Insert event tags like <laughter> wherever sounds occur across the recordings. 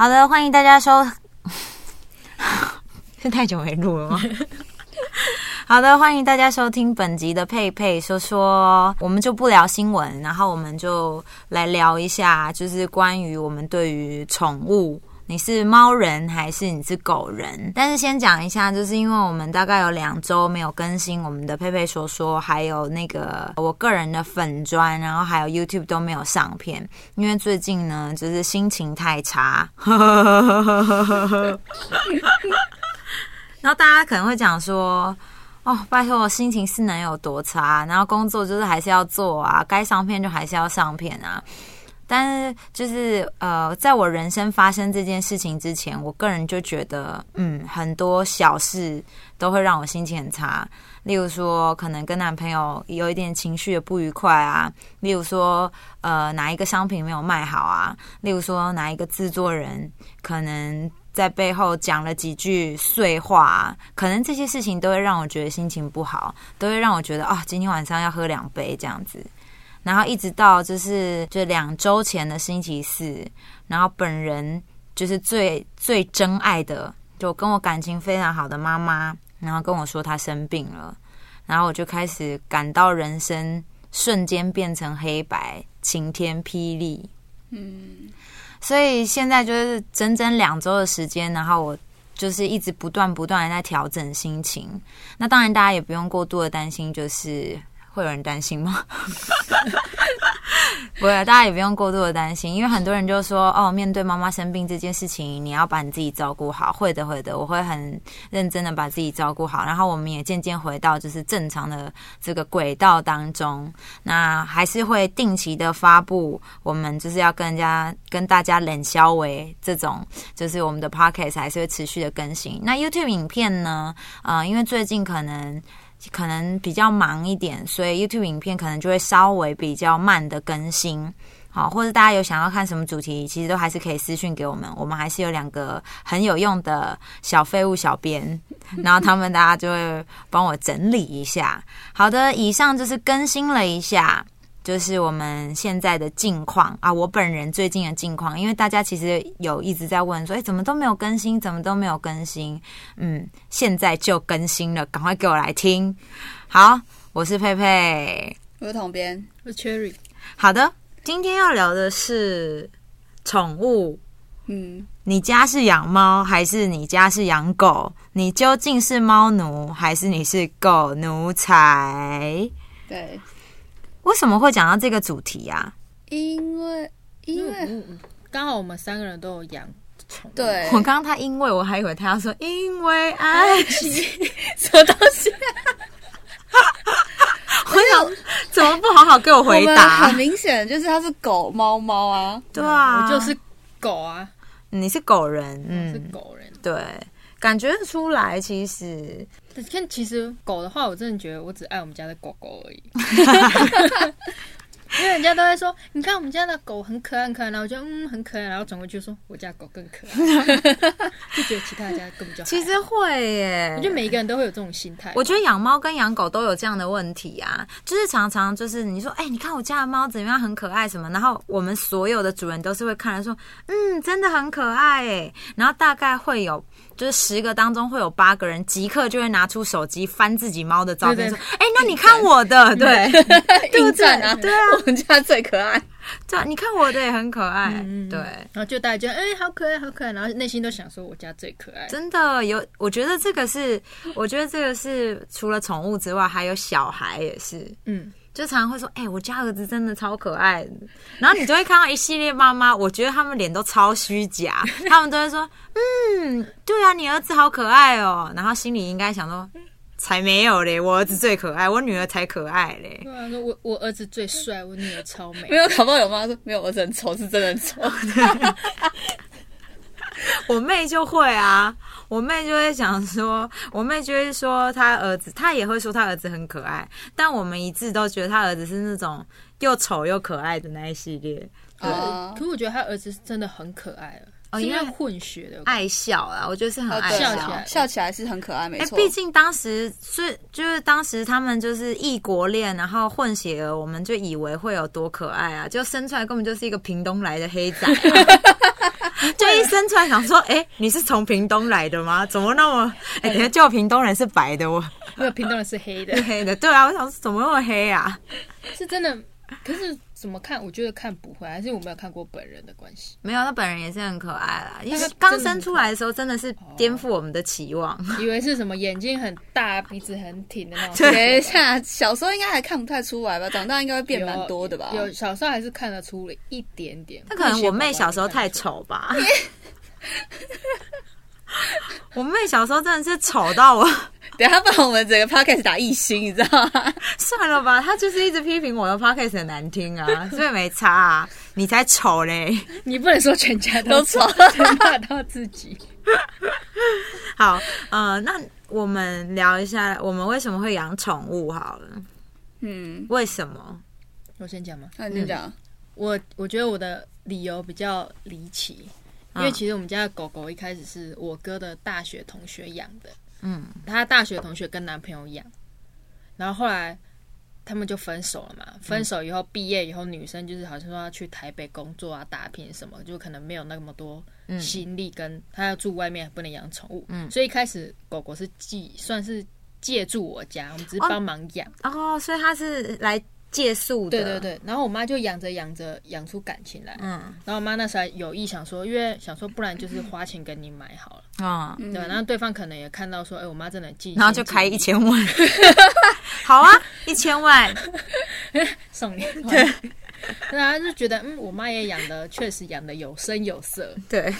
好的，欢迎大家收。是 <laughs> 太久没录了吗？<laughs> 好的，欢迎大家收听本集的佩佩说说，我们就不聊新闻，然后我们就来聊一下，就是关于我们对于宠物。你是猫人还是你是狗人？但是先讲一下，就是因为我们大概有两周没有更新我们的佩佩说说，还有那个我个人的粉砖，然后还有 YouTube 都没有上片，因为最近呢，就是心情太差。<laughs> 然后大家可能会讲说：“哦，拜托，我心情是能有多差？然后工作就是还是要做啊，该上片就还是要上片啊。”但是，就是呃，在我人生发生这件事情之前，我个人就觉得，嗯，很多小事都会让我心情很差。例如说，可能跟男朋友有一点情绪的不愉快啊；例如说，呃，哪一个商品没有卖好啊；例如说，哪一个制作人可能在背后讲了几句碎话，可能这些事情都会让我觉得心情不好，都会让我觉得啊，今天晚上要喝两杯这样子。然后一直到就是就两周前的星期四，然后本人就是最最真爱的，就跟我感情非常好的妈妈，然后跟我说她生病了，然后我就开始感到人生瞬间变成黑白，晴天霹雳。嗯，所以现在就是整整两周的时间，然后我就是一直不断不断的在调整心情。那当然，大家也不用过度的担心，就是。会有人担心吗？<laughs> 不会，大家也不用过度的担心，因为很多人就说：“哦，面对妈妈生病这件事情，你要把你自己照顾好。”会的，会的，我会很认真的把自己照顾好。然后我们也渐渐回到就是正常的这个轨道当中。那还是会定期的发布，我们就是要跟人家跟大家冷消为这种，就是我们的 podcast 还是会持续的更新。那 YouTube 影片呢？呃，因为最近可能。可能比较忙一点，所以 YouTube 影片可能就会稍微比较慢的更新，好，或者大家有想要看什么主题，其实都还是可以私讯给我们，我们还是有两个很有用的小废物小编，<laughs> 然后他们大家就会帮我整理一下。好的，以上就是更新了一下。就是我们现在的近况啊，我本人最近的近况，因为大家其实有一直在问说，哎，怎么都没有更新，怎么都没有更新？嗯，现在就更新了，赶快给我来听。好，我是佩佩，我是统编，我是 Cherry。好的，今天要聊的是宠物。嗯，你家是养猫还是你家是养狗？你究竟是猫奴还是你是狗奴才？对。为什么会讲到这个主题呀？因为因为刚好我们三个人都有养宠物。对，我刚刚他因为我还以为他要说因为爱情 <laughs> 什么东西？<laughs> 我想怎么不好好给我回答？很明显就是他是狗猫猫啊，对啊，我就是狗啊，你是狗人，嗯，是狗人，对。感觉出来，其实，但其实狗的话，我真的觉得我只爱我们家的狗狗而已。<laughs> 因为人家都在说，你看我们家的狗很可爱，很可爱，然后我就嗯很可爱，然后转过去说我家狗更可爱，<laughs> 就觉得其他家更比较其实会耶，我觉得每一个人都会有这种心态。我觉得养猫跟养狗都有这样的问题啊，就是常常就是你说，哎，你看我家的猫怎么样，很可爱什么，然后我们所有的主人都是会看来说，嗯，真的很可爱。哎，然后大概会有。就是十个当中会有八个人即刻就会拿出手机翻自己猫的照片，说：“哎，那你看我的，对，<laughs> 对赞啊，对啊，我们家最可爱，对啊，你看我的也很可爱，对。”然后就大家觉得：“哎，好可爱，好可爱。”然后内心都想说：“我家最可爱。”真的有，我觉得这个是，我觉得这个是除了宠物之外，还有小孩也是，嗯。就常常会说：“哎，我家儿子真的超可爱。”然后你就会看到一系列妈妈，我觉得他们脸都超虚假，<laughs> 他们都会说：“嗯，对啊，你儿子好可爱哦。”然后心里应该想说：“才没有嘞，我儿子最可爱，我女儿才可爱嘞。”对啊，说我我儿子最帅，我女儿超美。<laughs> 没有搞不好有妈说：“没有，儿子很丑，是真的丑。<laughs> ”我妹就会啊，我妹就会想说，我妹就会说她儿子，她也会说她儿子很可爱，但我们一致都觉得她儿子是那种又丑又可爱的那一系列。对，可我觉得他儿子真的很可爱了，哦，因为混血的爱笑啊，我觉得是很爱笑，起笑起来是很可爱，没错。毕竟当时是就是当时他们就是异国恋，然后混血儿，我们就以为会有多可爱啊，就生出来根本就是一个屏东来的黑仔。<laughs> 就一生出来想说，哎、你是从屏东来的吗？怎么那么……哎、等一下，就屏东人是白的，我没有屏东人是黑的是，<laughs> 黑的。对啊，我想说怎么那么黑啊？是真的。可是怎么看？我觉得看不会，还是我没有看过本人的关系。没有，他本人也是很可爱啦。因为刚生出来的时候，真的是颠覆我们的期望。<laughs> 以为是什么眼睛很大、鼻子很挺的那种。<laughs> 对等一下，小时候应该还看不太出来吧？长大应该会变蛮多的吧？有小时候还是看得出了一点点。那可能我妹小时候太丑吧。<laughs> 我妹小时候真的是丑到我，等一下把我们整个 podcast 打一星，你知道吗？算了吧，他就是一直批评我的 podcast 很难听啊，<laughs> 所以没差啊，你才丑嘞。你不能说全家都丑骂到自己。<laughs> 好，呃，那我们聊一下，我们为什么会养宠物好了？嗯，为什么？我先讲吗？那你就讲，我我觉得我的理由比较离奇，因为其实我们家的狗狗一开始是我哥的大学同学养的，嗯，她大学同学跟男朋友养，然后后来他们就分手了嘛。分手以后，毕业以后，女生就是好像说要去台北工作啊、打拼什么，就可能没有那么多心力，跟她要住外面，不能养宠物，嗯。所以一开始狗狗是寄算是借住我家，我们只是帮忙养。哦，所以他是来借宿的。对对，对，然后我妈就养着养着养出感情来，嗯。然后我妈那时候还有意想说，因为想说不然就是花钱给你买好了，嗯，对吧？然后对方可能也看到说，哎，我妈真的记，然后就开一千万，<laughs> 好啊，一千万，<laughs> 送你，对，然后就觉得嗯，我妈也养的确实养的有声有色，对，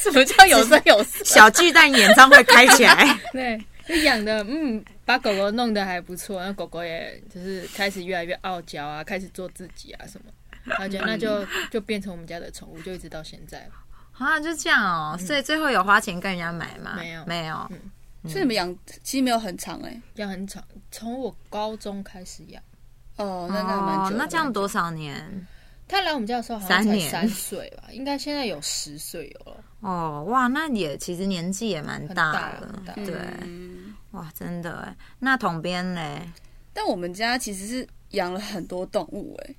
什么叫有声有色？小巨蛋演唱会开起来，对，就养的嗯，把狗狗弄得还不错，然后狗狗也就是开始越来越傲娇啊，开始做自己啊什么。然后就那就就变成我们家的宠物，就一直到现在了。啊，就这样哦。所以最后有花钱跟人家买吗？没有没有。嗯所以你们养其实没有很长哎、养很长，从我高中开始养。哦，那那蛮久、，哦那这样多少年？他来我们家的时候好像才三岁吧，应该现在有十岁有了，哦，哇，那也其实年纪也蛮大大了。对，嗯，哇，真的哎。那桶边呢？但我们家其实是养了很多动物哎、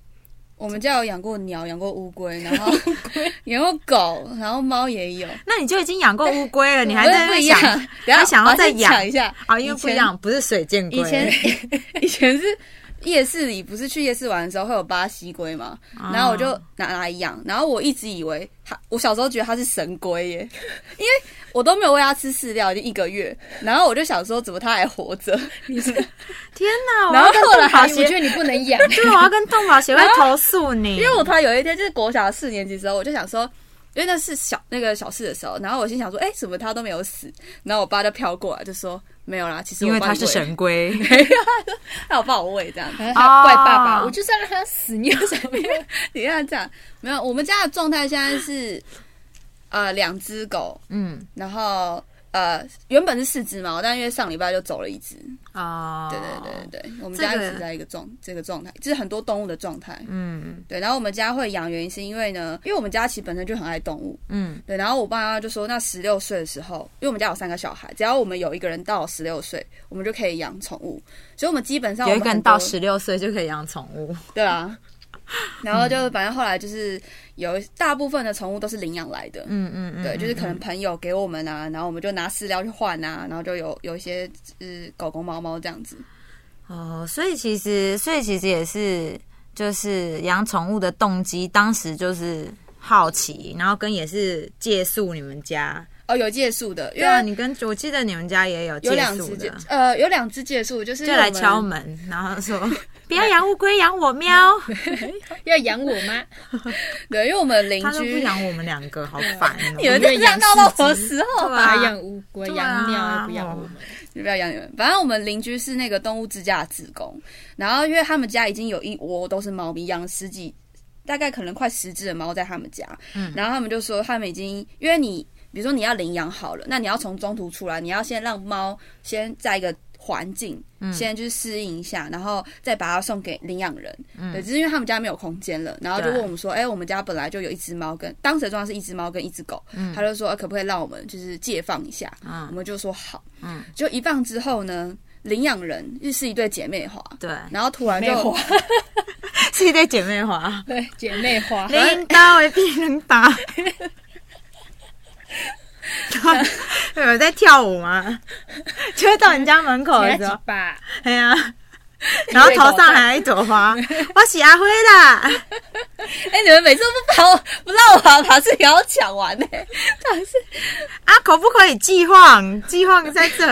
我们家有养过鸟，养过乌龟，然后 <laughs> <laughs> 养过狗，然后猫也有。那你就已经养过乌龟了，<laughs> 你还在那不是不一还想要再养一下啊？因为不一样，不是水箭龟。以前以前是夜市里，不是去夜市玩的时候会有巴西龟嘛，哦然后我就拿来养，然后我一直以为它，我小时候觉得它是神龟耶，<laughs> 因为我都没有喂它吃饲料，已经一个月，然后我就想说怎么它还活着，你是 <laughs> 天哪！<laughs> 我然后后来我动保协觉得你不能养，对，我要跟动保协会投诉你，因为我突然有一天就是国小四年级的时候，我就想说。因为那是小那个小事的时候，然后我心想说，哎、怎么他都没有死？然后我爸就飘过来就说，没有啦，其实因为他是神龟。<laughs> 他有帮我喂这样他说他怪爸爸，哦我就是要让他死，你有什么用？你看这样，没有，我们家的状态现在是呃两只狗，嗯，然后呃原本是四只猫，但因为上礼拜就走了一只。啊，对对对对对，我们家一直在一个状这个状态，就是很多动物的状态。嗯对，然后我们家会养，原因是因为呢，因为我们家其实本身就很爱动物。嗯对，然后我爸妈就说，那十六岁的时候，因为我们家有三个小孩，只要我们有一个人到十六岁，我们就可以养宠物。所以我们基本上有一个人到十六岁就可以养宠物。对啊，<laughs> 然后就反正后来就是有大部分的宠物都是领养来的，嗯嗯嗯，对，就是可能嗯朋友给我们啊，然后我们就拿饲料去换啊，然后就有有一些就是狗狗猫猫这样子。哦，所以其实，所以其实也是，就是养宠物的动机，当时就是好奇，然后跟也是借宿你们家。哦，有借宿的，因对啊，为你跟我记得你们家也有有借宿两只借的，呃有两只借宿，就是就来我们敲门，然后说不要养乌龟，养我 <laughs> 喵。<laughs> 要养我吗？对，因为我们邻他都不居，养我们两个，好烦哦。<laughs> 你们就这样闹到什么时候？对啊还养乌龟、对啊养鸟，不养我们。你不要养你们。反正我们邻居是那个动物之家的职工，然后因为他们家已经有一窝都是猫咪，养了十几，大概可能快十只的猫在他们家。嗯然后他们就说他们已经，因为你比如说你要领养好了，那你要从中途出来，你要先让猫先在一个。环境嗯先就是适应一下，然后再把它送给领养人。嗯对，只是因为他们家没有空间了，然后就对问我们说：“哎、我们家本来就有一只猫跟当时的状况是一只猫跟一只狗，嗯他就说、呃可不可以让我们就是借放一下？”我嗯们就说好。嗯，就一放之后呢，领养人又是一对姐妹花，对，然后突然就 <laughs> 是一对姐妹花，对，姐妹花，领导为别人打。<laughs> 有在跳舞吗？<laughs> 就会到人家门口的时候，<laughs> 吧，哎呀，然后头上还有一朵花，我是阿辉啦。哎、你们每次都不把我不让我把把这个要讲完呢、到底是啊，可不可以计划？计划在这。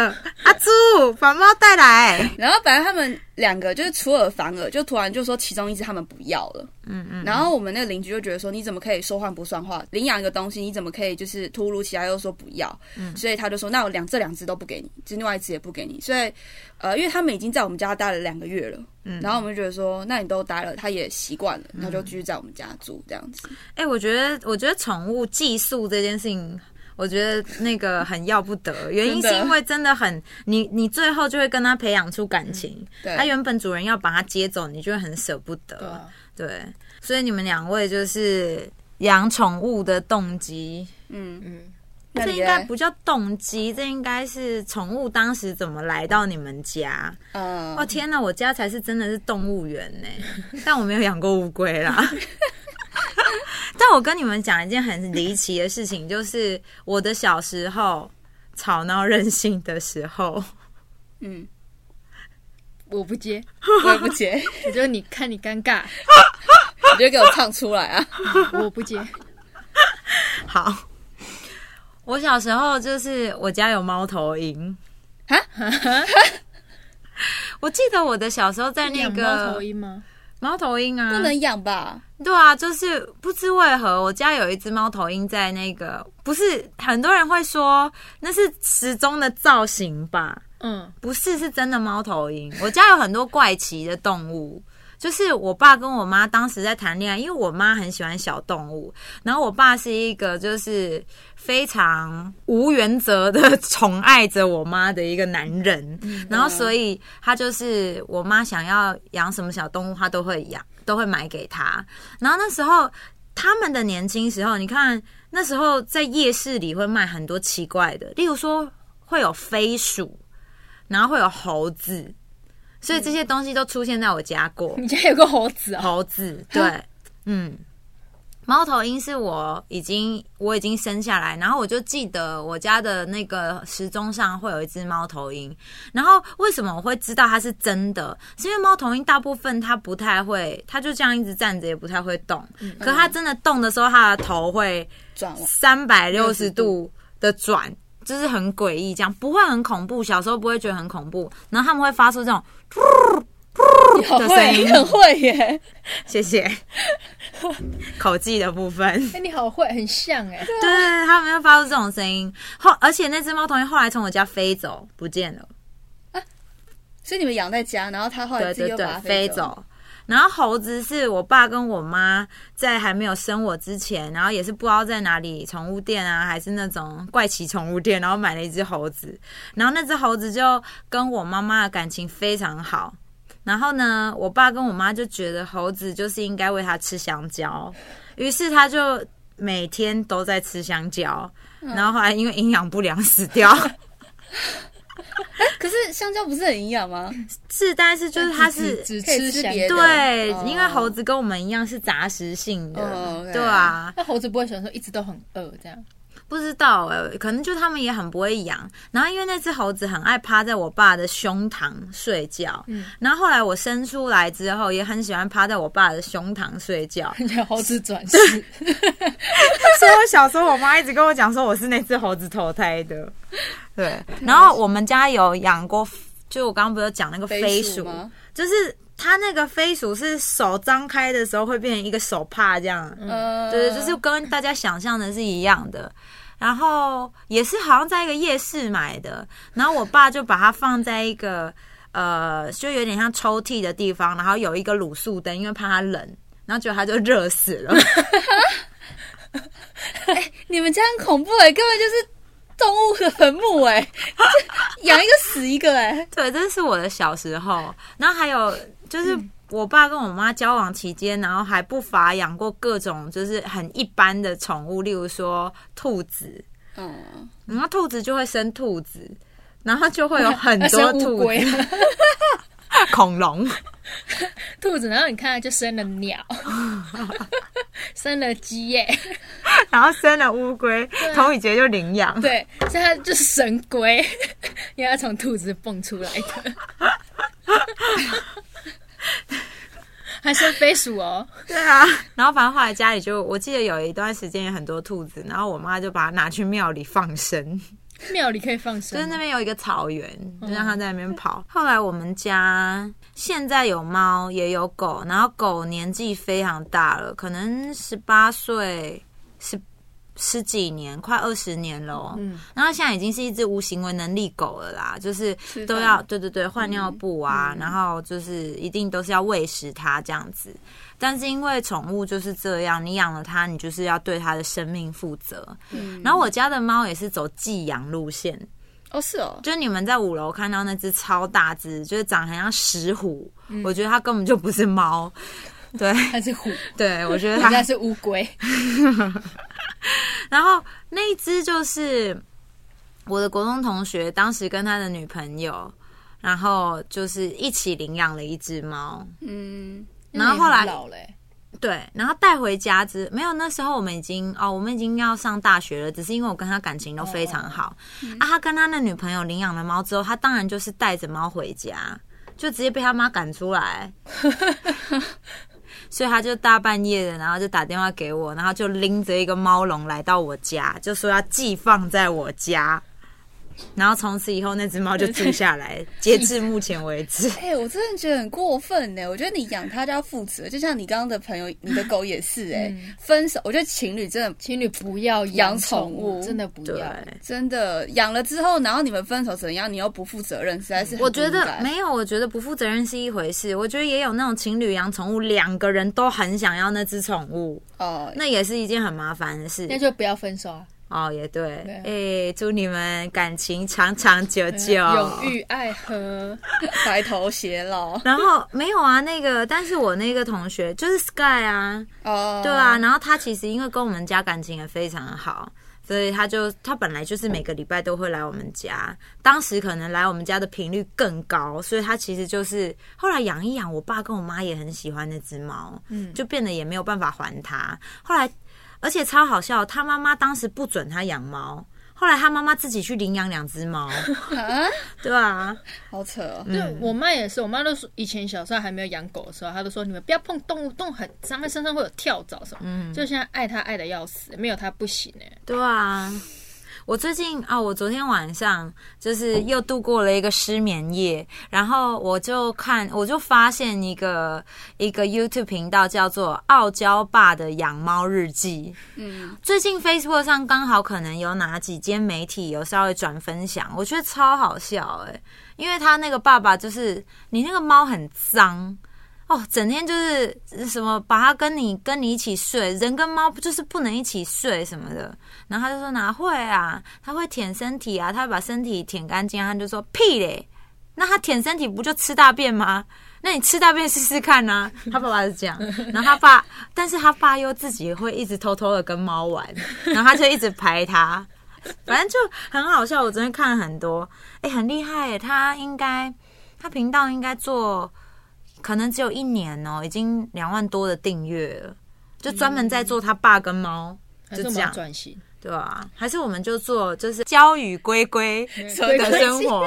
阿朱，把猫带来。然后本来他们两个就是出尔反尔，就突然就说其中一只他们不要了。嗯嗯，然后我们那个邻居就觉得说，你怎么可以说话不算话？领养一个东西，你怎么可以就是突如其来又说不要？嗯所以他就说，那我两这两只都不给你，就另外一只也不给你。所以呃，因为他们已经在我们家待了两个月了，嗯然后我们就觉得说，那你都待了，他也习惯了，他就继续在我们家住这样子。哎、我觉得，我觉得宠物寄宿这件事情。我觉得那个很要不得，原因是因为真的很，你你最后就会跟他培养出感情。对他原本主人要把他接走，你就会很舍不得。对所以你们两位就是养宠物的动机，嗯，嗯，这应该不叫动机，这应该是宠物当时怎么来到你们家。呃哦天哪，我家才是真的是动物园呢，但我没有养过乌龟啦。<laughs> 但我跟你们讲一件很离奇的事情，就是我的小时候吵闹任性的时候，嗯，我不接，我也不接，<laughs> 我觉得你看你尴尬，你就给我唱出来啊！我不接，好，我小时候就是我家有猫头鹰。哈，<laughs> 我记得我的小时候在那个猫头鹰吗？猫头鹰啊，不能养吧？对啊，就是不知为何，我家有一只猫头鹰在那个，不是很多人会说那是时钟的造型吧？嗯，不是，是真的猫头鹰。我家有很多怪奇的动物，就是我爸跟我妈当时在谈恋爱，因为我妈很喜欢小动物，然后我爸是一个就是非常无原则的宠爱着我妈的一个男人，然后所以他就是我妈想要养什么小动物，他都会养，都会买给他。然后那时候他们的年轻时候，你看那时候在夜市里会卖很多奇怪的，例如说会有飞鼠。然后会有猴子，所以这些东西都出现在我家过。你家有个猴子哦，猴子，对，嗯，猫头鹰是我已经我已经生下来，然后我就记得我家的那个时钟上会有一只猫头鹰。然后为什么我会知道它是真的？是因为猫头鹰大部分它不太会，它就这样一直站着，也不太会动。可它真的动的时候，它的头会转，三百六十度的转，就是很诡异，这样不会很恐怖。小时候不会觉得很恐怖，然后他们会发出这种你好会，很会耶！<laughs> 谢谢 <laughs> 口技的部分，哎，你好会，很像哎，对，他们会发出这种声音。后而且那只猫同学后来从我家飞走，不见了。啊所以你们养在家，然后它后来对对对自己又把它，走。飞走。然后猴子是我爸跟我妈在还没有生我之前，然后也是不知道在哪里宠物店啊，还是那种怪奇宠物店，然后买了一只猴子。然后那只猴子就跟我妈妈的感情非常好。然后呢，我爸跟我妈就觉得猴子就是应该喂它吃香蕉，于是他就每天都在吃香蕉。然后后来因为营养不良死掉，<laughs> 可是香蕉不是很营养吗？是，但是就是它是只吃香吃别的。对，哦。因为猴子跟我们一样是杂食性的，对啊，那猴子不会想说一直都很饿这样，不知道哎、可能就他们也很不会养。然后因为那只猴子很爱趴在我爸的胸膛睡觉，嗯然后后来我生出来之后，也很喜欢趴在我爸的胸膛睡觉。<laughs> 猴子转世，<laughs> 所以我小时候我妈一直跟我讲说我是那只猴子投胎的，对。然后我们家有养过，就我刚刚不是有讲那个飞鼠，吗？就是它那个飞鼠是手张开的时候会变成一个手帕这样，呃，对，就是跟大家想象的是一样的。然后也是好像在一个夜市买的，然后我爸就把它放在一个呃，就有点像抽屉的地方，然后有一个卤素灯，因为怕它冷，然后结果它就热死了。你们家很恐怖哎，根本就是动物的坟墓哎，养一个死一个哎。对，这是我的小时候。然后还有就是我爸跟我妈交往期间，然后还不乏养过各种就是很一般的宠物，例如说兔子，嗯，然后兔子就会生兔子，然后就会有很 <laughs> 多乌兔龟。子，<laughs> <laughs> 恐龙。<laughs> 兔子，然后你看它就生了鸟，<laughs> 生了鸡耶，然后生了乌龟，童宇杰就领养。对，所以它就是神龟，因为它从兔子蹦出来的，还生飞鼠哦。对啊，然后反正后来家里就，我记得有一段时间有很多兔子，然后我妈就把它拿去庙里放生。庙里可以放生，就是那边有一个草原，就让它在那边跑。后来我们家现在有猫也有狗，然后狗年纪非常大了，可能十八岁，十十几年，快二十年了哦。嗯，然后现在已经是一只无行为能力狗了啦，就是都要对对对换尿布啊，然后就是一定都是要喂食它这样子。但是因为宠物就是这样，你养了它，你就是要对它的生命负责。嗯然后我家的猫也是走寄养路线，哦是哦，就是你们在五楼看到那只超大只，就是长得很像石虎，我觉得它根本就不是猫。<laughs> 对它是虎，对，我觉得人 <laughs> 它家是乌龟。<laughs> 然后那一只就是我的国中同学，当时跟他的女朋友，然后就是一起领养了一只猫。嗯，然后后来对，然后带回家之没有，那时候我们已经哦，我们已经要上大学了，只是因为我跟他感情都非常好、啊。他跟他的女朋友领养了猫之后，他当然就是带着猫回家，就直接被他妈赶出来。所以他就大半夜的，然后就打电话给我，然后就拎着一个猫笼来到我家，就说要寄放在我家。然后从此以后，那只猫就住下来，截至目前为止。<laughs> 哎、我真的觉得很过分呢。我觉得你养它就要负责，就像你刚刚的朋友，你的狗也是哎、嗯分手，我觉得情侣真的情侣不要养宠宠物真的不对，要。真的养了之后，然后你们分手怎样，你又不负责任，实在是我觉得没有，我觉得不负责任是一回事。我觉得也有那种情侣养宠物，两个人都很想要那只宠物，哦。那也是一件很麻烦的事。那就不要分手啊，哦，也对，哎、对祝你们感情长长久久，永浴爱河。<laughs> 白头偕老。<laughs> 然后没有啊，那个，但是我那个同学就是 Sky 啊，哦，对啊，然后他其实因为跟我们家感情也非常好，所以他就他本来就是每个礼拜都会来我们家，当时可能来我们家的频率更高，所以他其实就是后来养一养，我爸跟我妈也很喜欢那只猫，嗯，就变得也没有办法还他。后来，而且超好笑，他妈妈当时不准他养猫。后来他妈妈自己去领养两只猫，啊，对啊，好扯哦。对我妈也是，我妈都说以前小时候还没有养狗的时候，她都说你们不要碰动物，动物很脏，它身上会有跳蚤什么。嗯，就现在爱它爱的要死，没有它不行哎。对啊。我最近啊、我昨天晚上就是又度过了一个失眠夜，然后我就看，我就发现一个一个 YouTube 频道叫做“傲娇爸的养猫日记”。嗯，最近 Facebook 上刚好可能有哪几间媒体有稍微转分享，我觉得超好笑哎、因为他那个爸爸就是你那个猫很脏哦，整天就是什么把它跟你跟你一起睡，人跟猫不就是不能一起睡什么的，然后他就说哪会啊，他会舔身体啊，他会把身体舔干净，他就说屁嘞，那他舔身体不就吃大便吗？那你吃大便试试看呐、他爸爸是这样，然后他爸，但是他爸又自己会一直偷偷的跟猫玩，然后他就一直排他，反正就很好笑。我昨天看了很多，哎、很厉害！他应该，他频道应该做，可能只有一年哦、已经两万多的订阅了，就专门在做他爸跟猫，就这样，转型，对吧、还是我们就做就是教与龟龟龟的生活。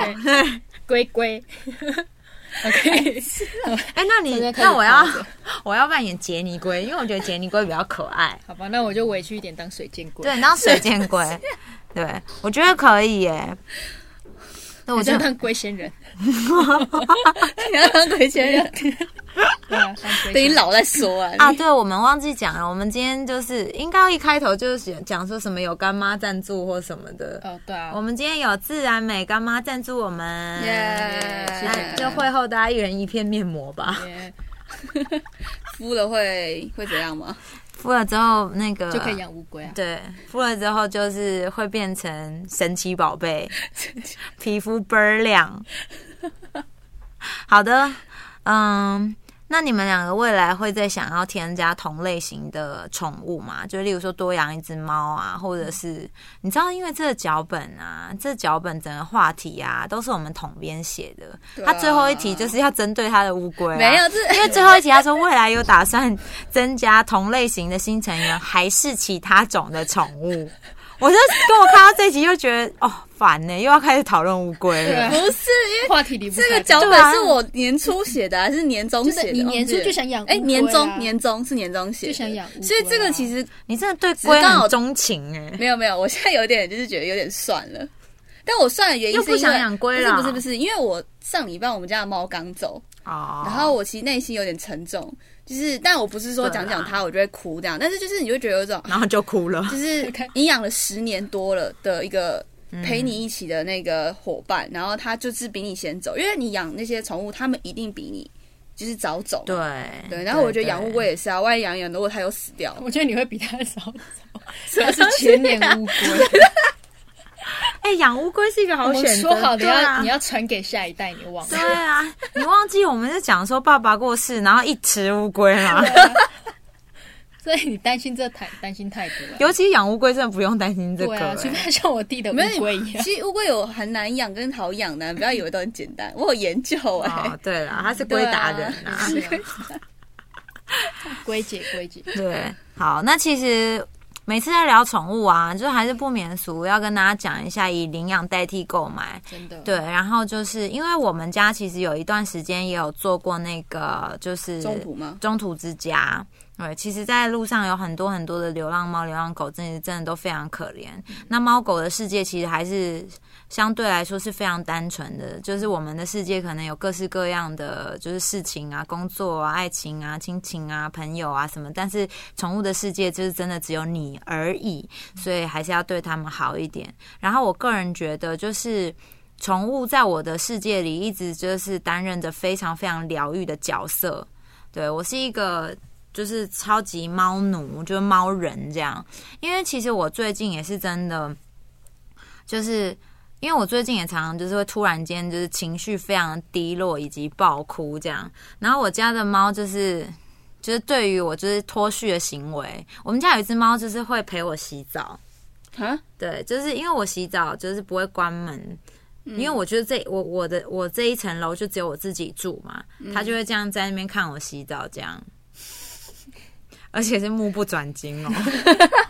龟龟。<laughs> OK，<laughs> 哎、那你那我要 <laughs> 我要扮演杰尼龟，因为我觉得杰尼龟比较可爱。好吧，那我就委屈一点当水箭龟。对，你当水箭龟，对我觉得可以耶。那我就当龟仙人。你要当鬼仙人，等你老再说啊。啊，对，我们忘记讲了，我们今天就是应该一开头就是讲说什么有干妈赞助或什么的。哦，对啊我，们今天有自然美干妈赞助我们，耶就会后大家一人一片面膜吧。也 <laughs> 敷了会会怎样吗？敷了之后那个就可以养乌龟啊。对，敷了之后就是会变成神奇宝贝，<laughs> 皮肤倍儿亮。好的，嗯，那你们两个未来会再想要添加同类型的宠物吗？就例如说多养一只猫啊，或者是你知道，因为这个脚本啊，这脚本整个话题啊，都是我们统编写的。他最后一题就是要针对他的乌龟、啊，没有，这因为最后一题他说未来有打算增加同类型的新成员，还是其他种的宠物。我就跟我看到这集就觉得哦烦呢，又要开始讨论乌龟了。不是因为话题离不开这个脚本是我年初写的、还是年终写的？是你年初就想养哎，啊。年终年终是年终写，就想养所以这个其实你真的对龟刚好很钟情哎、没有没有，我现在有点就是觉得有点算了。但我算的原因是因为不想养龟了不是不是不是，因为我上礼拜我们家的猫刚走，哦，然后我其实内心有点沉重，就是但我不是说讲讲他我就会哭这样，但是就是你就会觉得有一种 <laughs> 然后就哭了。<laughs> 就是你养了十年多了的一个嗯陪你一起的那个伙伴，然后他就是比你先走，因为你养那些宠物，他们一定比你就是早走。对对，然后我觉得养乌龟也是啊，万一养养，如果它又死掉，我觉得你会比它早走，<laughs> 它是千年乌龟。哎，养乌龟是一个好选择。说好你对啊要你要传给下一代，你忘了对？啊，你忘记我们是讲说爸爸过世，然后一池乌龟吗？<laughs> 所以你担心这太担心太多了。尤其养乌龟真的不用担心这个、对啊，除哎非像我弟的乌龟一样。其实乌龟有很难养跟好养的，不要以为都很简单。我有研究哎、<laughs> 哦，对了，他是龟达人啊龟姐，龟姐，<laughs> 对，好，那其实每次在聊宠物啊，就还是不免俗，要跟大家讲一下以领养代替购买。真的对，然后就是因为我们家其实有一段时间也有做过那个，就是中途吗？中途之家。对，其实，在路上有很多很多的流浪猫、流浪狗，真的真的都非常可怜。那猫狗的世界其实还是相对来说是非常单纯的，就是我们的世界可能有各式各样的就是事情啊、工作啊、爱情啊、亲情啊、朋友啊什么，但是宠物的世界就是真的只有你而已，所以还是要对它们好一点。然后我个人觉得，就是宠物在我的世界里一直就是担任着非常非常疗愈的角色。对我是一个就是超级猫奴，就是猫人这样。因为其实我最近也是真的，就是因为我最近也常常就是会突然间就是情绪非常低落以及爆哭这样。然后我家的猫就是。就是对于我就是脱序的行为，我们家有一只猫，就是会陪我洗澡，啊，对，就是因为我洗澡就是不会关门，因为我觉得这我我的我这一层楼就只有我自己住嘛，他就会这样在那边看我洗澡，这样，而且是目不转睛哦。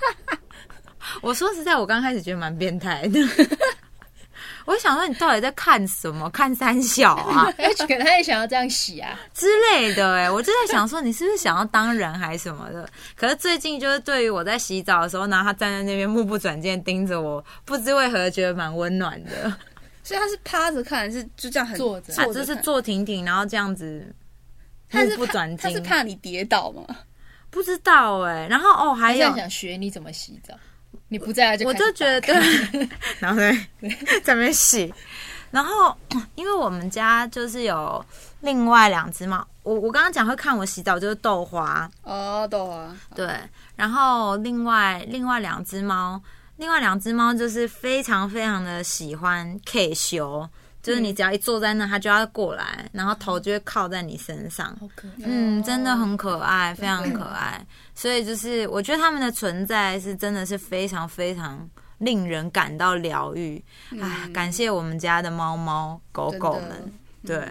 <laughs> 我说实在，我刚开始觉得蛮变态的。<laughs> 我想说，你到底在看什么？看三小啊 <laughs> 哎，可能他也想要这样洗啊。之类的哎、我就在想说，你是不是想要当人还是什么的？可是最近就是对于我在洗澡的时候，然后他站在那边目不转睛地盯着我，不知为何觉得蛮温暖的。所以他是趴着看，还是就这样很坐着啊，坐着就是坐挺挺，然后这样子目不转睛。他是怕你跌倒吗？不知道哎、然后哦，还有想想学你怎么洗澡，你不在就我就觉得对，<laughs> 然后呢，在那边洗，然后 <clears throat> 因为我们家就是有另外两只猫，我我刚刚讲会看我洗澡就是豆花，哦，豆花，对，然后另外另外两只猫，另外两只猫就是非常非常的喜欢 K 修，就是你只要一坐在那，它就要过来，然后头就会靠在你身上。嗯，真的很可爱，非常可爱。所以就是，我觉得他们的存在是真的是非常非常令人感到疗愈。哎，感谢我们家的猫猫狗狗们。对，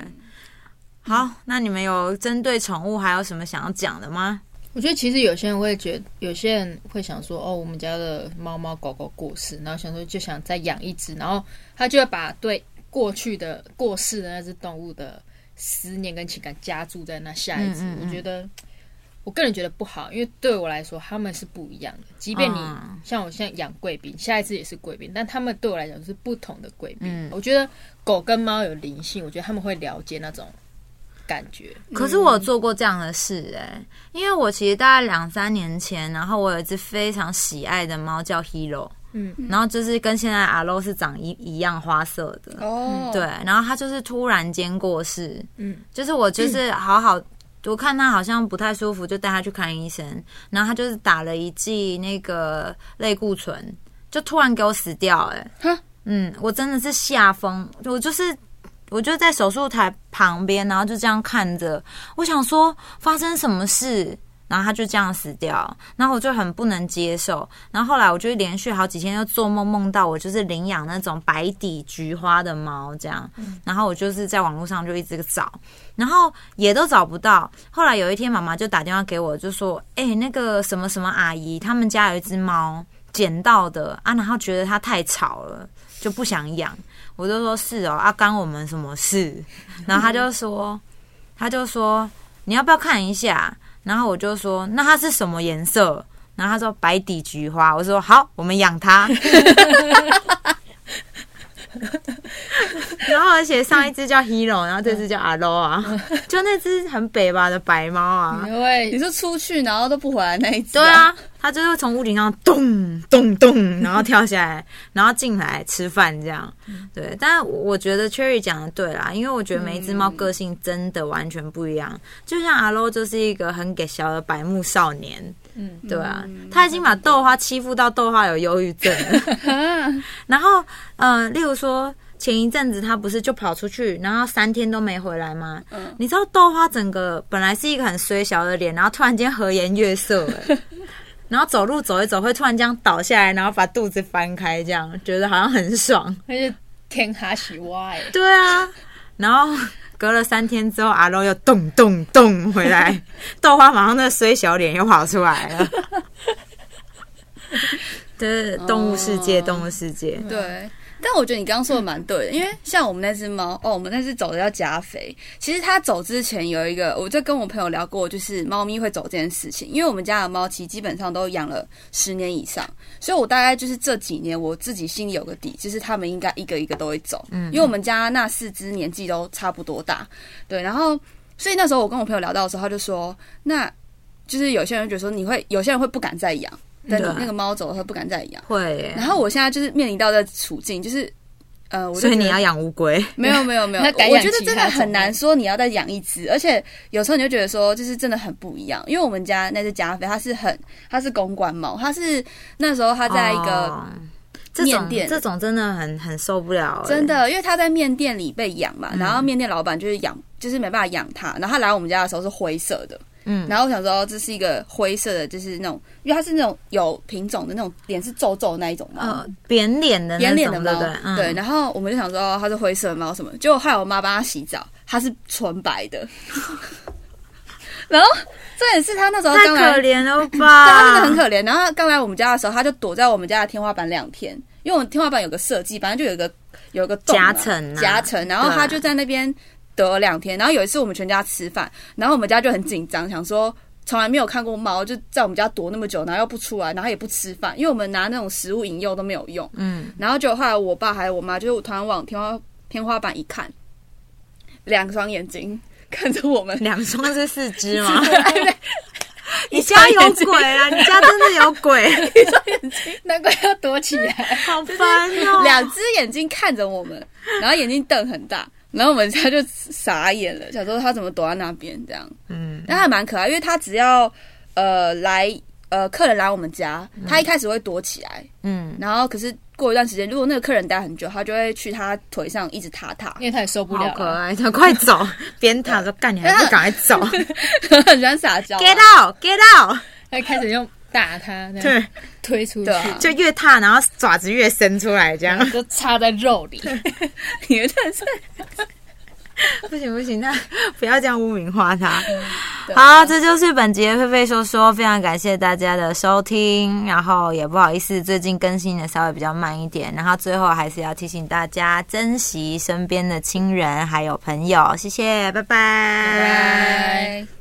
好，那你们有针对宠物还有什么想要讲的吗？我觉得其实有些人会觉得，有些人会想说，哦，我们家的猫猫狗狗过世，然后想说就想再养一只，然后他就会把对过去的过世的那只动物的思念跟情感加注在那下一只。嗯嗯嗯我觉得，我个人觉得不好，因为对我来说他们是不一样的。即便你、嗯像我现在养贵宾，下一只也是贵宾，但他们对我来讲是不同的贵宾。嗯我觉得狗跟猫有灵性，我觉得他们会了解那种感觉。可是我有做过这样的事哎、因为我其实大概两三年前，然后我有一只非常喜爱的猫叫 Hero，嗯，然后就是跟现在阿 l o 是长一一样花色的，哦，对，然后他就是突然间过世，嗯，就是我就是好好，我看他好像不太舒服，就带他去看医生，然后他就是打了一剂那个类固醇，就突然给我死掉、哎哈，嗯，我真的是吓疯，我就是我就在手术台旁边，然后就这样看着，我想说发生什么事。然后他就这样死掉，然后我就很不能接受。然后后来我就连续好几天就做梦，梦到我就是领养那种白底菊花的猫，这样。然后我就是在网络上就一直找，然后也都找不到。后来有一天，妈妈就打电话给我，就说：“哎，那个什么什么阿姨，他们家有一只猫捡到的啊，然后觉得它太吵了，就不想养。”我就说：“是哦，啊，干我们什么事？”然后他就说：“他就说你要不要看一下？”然后我就说，那它是什么颜色？然后他说白底菊花。我说好，我们养它。<laughs> 然后而且上一只叫 Hero，然后这只叫阿 Lo 啊，就那只很北吧的白猫啊。因为你说出去然后都不回来那一只。对啊，它就是从屋顶上咚咚咚，然后跳下来，然后进来吃饭这样。对，但我觉得 Cherry 讲的对啦，因为我觉得每一只猫个性真的完全不一样。就像阿 Lo 就是一个很给小的白目少年。嗯，对啊，他已经把豆花欺负到豆花有忧郁症。<laughs> 然后，呃，例如说。前一阵子他不是就跑出去，然后三天都没回来吗？嗯，你知道豆花整个本来是一个很衰小的脸，然后突然间和颜悦色，然后走路走一走会突然这样倒下来，然后把肚子翻开，这样觉得好像很爽。那是天哈喜哇对啊，然后隔了三天之后，阿肉又咚咚咚回来，<laughs> 豆花马上那衰小脸又跑出来了。<laughs> 对，动物世界，动物世界，对。<laughs> 但我觉得你刚刚说的蛮对的，因为像我们那只猫哦，我们那只走的要加肥。其实它走之前有一个，我就跟我朋友聊过，就是猫咪会走这件事情。因为我们家的猫其实基本上都养了十年以上，所以我大概就是这几年我自己心里有个底，就是它们应该一个一个都会走。嗯，因为我们家那四只年纪都差不多大，对。然后，所以那时候我跟我朋友聊到的时候，他就说，那就是有些人觉得说你会，有些人会不敢再养。等你那个猫走了，它不敢再养。会。然后我现在就是面临到的处境，就是呃，所以你要养乌龟？没有没有没有，<laughs> 我觉得真的很难说你要再养一只，而且有时候你就觉得说，就是真的很不一样。因为我们家那只加菲，它是很，它是公关猫，它是那时候它在一个面店，这种真的很很受不了，真的，因为它在面店里被养嘛，然后面店老板就是养，就是没办法养它，然后他来我们家的时候是灰色的。嗯，然后我想说，这是一个灰色的，就是那种，因为它是那种有品种的那种脸是皱皱的那一种猫，扁脸的扁脸的猫，对。然后我们就想说，它是灰色的猫什么？结果害我妈帮它洗澡，它是纯白的。<laughs> 然后这也是它那时候太可怜了吧？它真的很可怜。然后刚来我们家的时候，它就躲在我们家的天花板两天，因为我们天花板有个设计，反正就有一个有一个夹层，夹层。然后它就在那边。得了两天，然后有一次我们全家吃饭，然后我们家就很紧张，想说从来没有看过猫，就在我们家躲那么久，然后又不出来，然后也不吃饭，因为我们拿那种食物引诱都没有用。嗯，然后就后来我爸还有我妈，就是突然往天花天花板一看，两双眼睛看着我们，两双是四只吗？<laughs> 你家有鬼啊！你家真的有鬼！<laughs> 一双眼睛，难怪要躲起来，好烦哦！两只眼睛看着我们，然后眼睛瞪很大。然后我们家就傻眼了，想说他怎么躲在那边这样，嗯，但他还蛮可爱，因为他只要呃来呃客人来我们家，他一开始会躲起来，嗯，然后可是过一段时间，如果那个客人待很久，他就会去他腿上一直踏踏，因为他也受不了，好可爱，他快走，边踏着干你还不赶快走，<laughs> 很喜欢撒娇，get out，get out，他开始用。打他，对，推出去，就越踏，然后爪子越伸出来，这样。就插在肉里。<laughs> 你的是不行不行，那不要这样污名化他。好，这就是本集的菲菲说说，非常感谢大家的收听，然后也不好意思，最近更新的稍微比较慢一点，然后最后还是要提醒大家珍惜身边的亲人还有朋友，谢谢，拜拜。